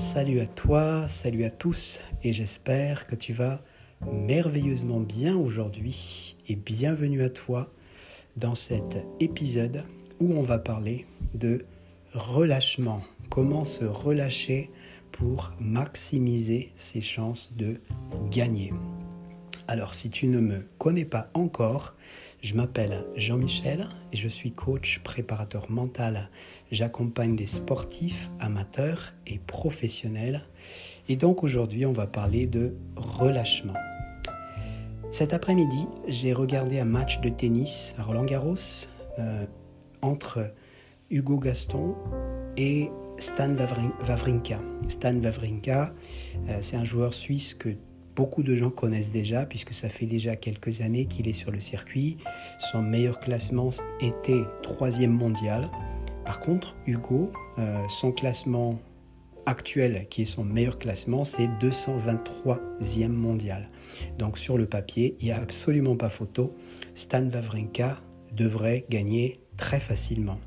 Salut à toi, salut à tous et j'espère que tu vas merveilleusement bien aujourd'hui et bienvenue à toi dans cet épisode où on va parler de relâchement, comment se relâcher pour maximiser ses chances de gagner. Alors si tu ne me connais pas encore, je m'appelle Jean-Michel et je suis coach préparateur mental. J'accompagne des sportifs, amateurs et professionnels. Et donc aujourd'hui, on va parler de relâchement. Cet après-midi, j'ai regardé un match de tennis à Roland Garros euh, entre Hugo Gaston et Stan Wawrinka. Stan Wawrinka, euh, c'est un joueur suisse que beaucoup de gens connaissent déjà, puisque ça fait déjà quelques années qu'il est sur le circuit. Son meilleur classement était troisième mondial. Par contre, Hugo, euh, son classement actuel, qui est son meilleur classement, c'est 223e mondial. Donc sur le papier, il n'y a absolument pas photo. Stan Wawrinka devrait gagner très facilement.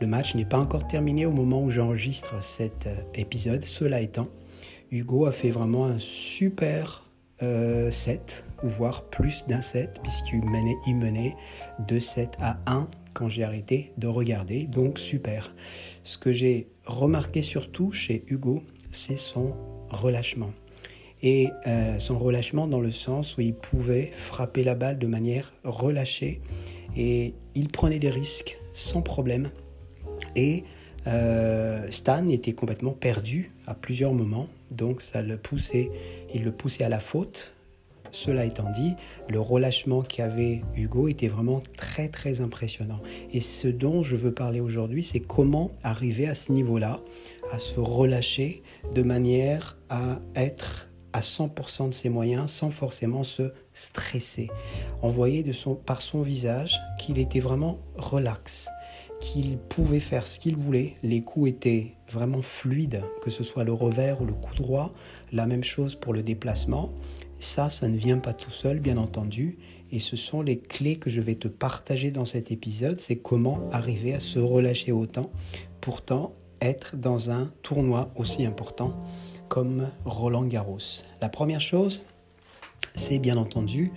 Le match n'est pas encore terminé au moment où j'enregistre cet euh, épisode. Cela étant, Hugo a fait vraiment un super euh, set, voire plus d'un set, puisqu'il menait, il menait de 7 à 1 quand j'ai arrêté de regarder. Donc super. Ce que j'ai remarqué surtout chez Hugo, c'est son relâchement. Et euh, son relâchement dans le sens où il pouvait frapper la balle de manière relâchée et il prenait des risques sans problème. Et euh, Stan était complètement perdu à plusieurs moments, donc ça le poussait, il le poussait à la faute. Cela étant dit, le relâchement qu'avait Hugo était vraiment très très impressionnant. Et ce dont je veux parler aujourd'hui, c'est comment arriver à ce niveau-là, à se relâcher de manière à être à 100% de ses moyens sans forcément se stresser. On voyait par son visage qu'il était vraiment relax qu'il pouvait faire ce qu'il voulait. Les coups étaient vraiment fluides, que ce soit le revers ou le coup droit. La même chose pour le déplacement. Ça, ça ne vient pas tout seul, bien entendu. Et ce sont les clés que je vais te partager dans cet épisode. C'est comment arriver à se relâcher autant, pourtant être dans un tournoi aussi important comme Roland Garros. La première chose, c'est bien entendu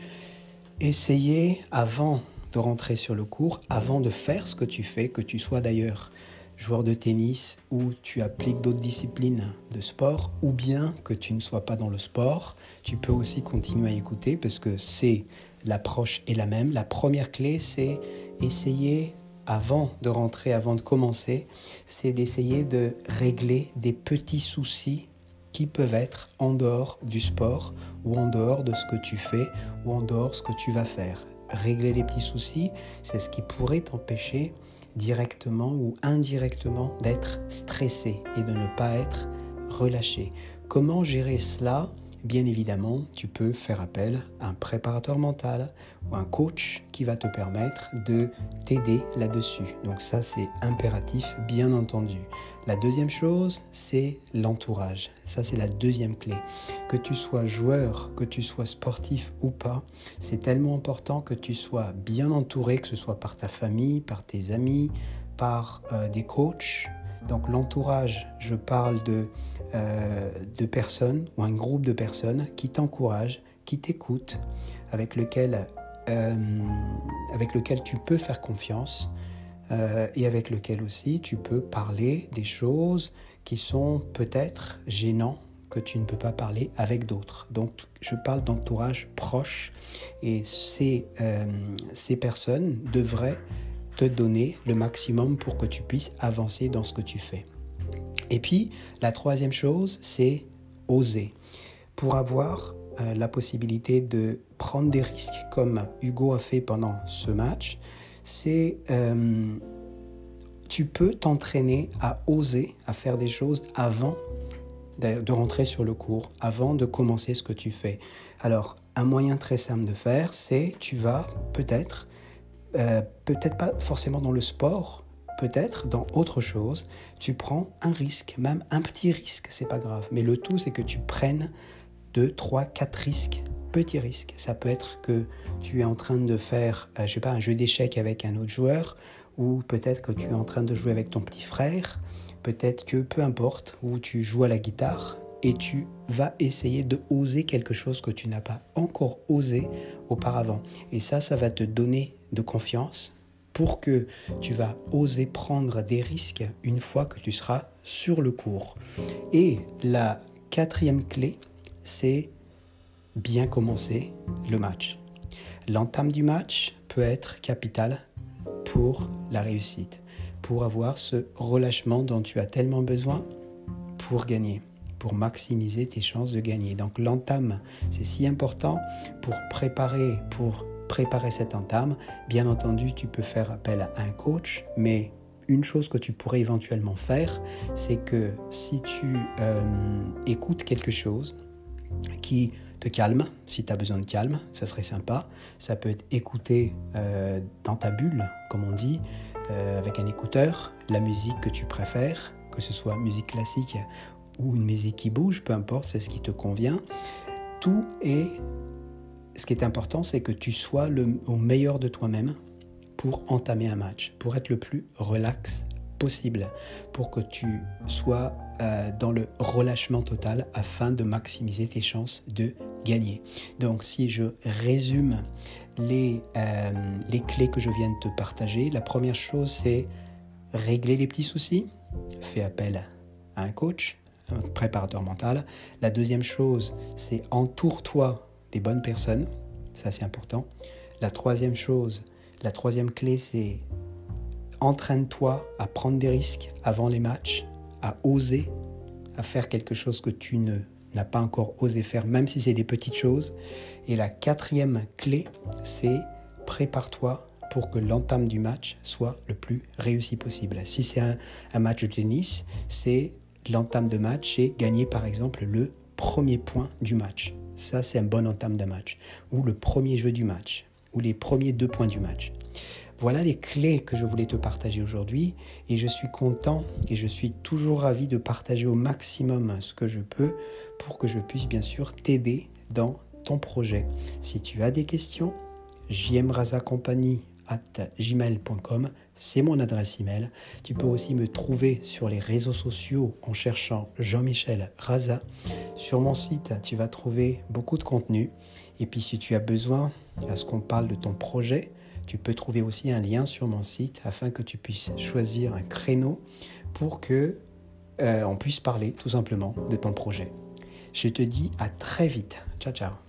essayer avant de rentrer sur le cours avant de faire ce que tu fais, que tu sois d'ailleurs joueur de tennis ou tu appliques d'autres disciplines de sport ou bien que tu ne sois pas dans le sport, tu peux aussi continuer à écouter parce que c'est l'approche est la même. La première clé, c'est essayer avant de rentrer, avant de commencer, c'est d'essayer de régler des petits soucis qui peuvent être en dehors du sport ou en dehors de ce que tu fais ou en dehors de ce que tu vas faire régler les petits soucis, c'est ce qui pourrait t'empêcher directement ou indirectement d'être stressé et de ne pas être relâché. Comment gérer cela? Bien évidemment, tu peux faire appel à un préparateur mental ou un coach qui va te permettre de t'aider là-dessus. Donc ça, c'est impératif, bien entendu. La deuxième chose, c'est l'entourage. Ça, c'est la deuxième clé. Que tu sois joueur, que tu sois sportif ou pas, c'est tellement important que tu sois bien entouré, que ce soit par ta famille, par tes amis, par euh, des coachs. Donc l'entourage, je parle de euh, de personnes ou un groupe de personnes qui t'encouragent, qui t'écoutent, avec lequel, euh, avec lequel tu peux faire confiance euh, et avec lequel aussi tu peux parler des choses qui sont peut-être gênants que tu ne peux pas parler avec d'autres. Donc je parle d'entourage proche et ces, ces personnes devraient donner le maximum pour que tu puisses avancer dans ce que tu fais. Et puis, la troisième chose, c'est oser. Pour avoir euh, la possibilité de prendre des risques comme Hugo a fait pendant ce match, c'est euh, tu peux t'entraîner à oser, à faire des choses avant de rentrer sur le cours, avant de commencer ce que tu fais. Alors, un moyen très simple de faire, c'est tu vas peut-être, euh, peut-être pas forcément dans le sport, peut-être dans autre chose, tu prends un risque, même un petit risque, c'est pas grave. Mais le tout, c'est que tu prennes 2, 3, 4 risques, petits risques. Ça peut être que tu es en train de faire, euh, je sais pas, un jeu d'échecs avec un autre joueur, ou peut-être que tu es en train de jouer avec ton petit frère. Peut-être que peu importe où tu joues à la guitare et tu vas essayer de oser quelque chose que tu n'as pas encore osé auparavant. Et ça, ça va te donner de confiance pour que tu vas oser prendre des risques une fois que tu seras sur le cours. Et la quatrième clé, c'est bien commencer le match. L'entame du match peut être capitale pour la réussite, pour avoir ce relâchement dont tu as tellement besoin pour gagner, pour maximiser tes chances de gagner. Donc l'entame, c'est si important pour préparer, pour préparer cette entame. Bien entendu, tu peux faire appel à un coach, mais une chose que tu pourrais éventuellement faire, c'est que si tu euh, écoutes quelque chose qui te calme, si tu as besoin de calme, ça serait sympa. Ça peut être écouter euh, dans ta bulle, comme on dit, euh, avec un écouteur, la musique que tu préfères, que ce soit musique classique ou une musique qui bouge, peu importe, c'est ce qui te convient. Tout est... Ce qui est important, c'est que tu sois au meilleur de toi-même pour entamer un match, pour être le plus relax possible, pour que tu sois euh, dans le relâchement total afin de maximiser tes chances de gagner. Donc si je résume les, euh, les clés que je viens de te partager, la première chose c'est régler les petits soucis, fais appel à un coach, un préparateur mental. La deuxième chose c'est entoure-toi des bonnes personnes, ça c'est important. La troisième chose, la troisième clé c'est entraîne-toi à prendre des risques avant les matchs à oser, à faire quelque chose que tu ne n'as pas encore osé faire, même si c'est des petites choses. Et la quatrième clé, c'est prépare-toi pour que l'entame du match soit le plus réussi possible. Si c'est un, match de tennis, c'est l'entame de match et gagner par exemple le premier point du match. Ça, c'est un bon entame de match. Ou le premier jeu du match. Ou les premiers deux points du match. Voilà les clés que je voulais te partager aujourd'hui et je suis content et je suis toujours ravi de partager au maximum ce que je peux pour que je puisse bien sûr t'aider dans ton projet. Si tu as des questions, gmail.com, c'est mon adresse email. Tu peux aussi me trouver sur les réseaux sociaux en cherchant Jean-Michel Raza. Sur mon site, tu vas trouver beaucoup de contenu. Et puis si tu as besoin à ce qu'on parle de ton projet, tu peux trouver aussi un lien sur mon site afin que tu puisses choisir un créneau pour que euh, on puisse parler tout simplement de ton projet. Je te dis à très vite. Ciao ciao.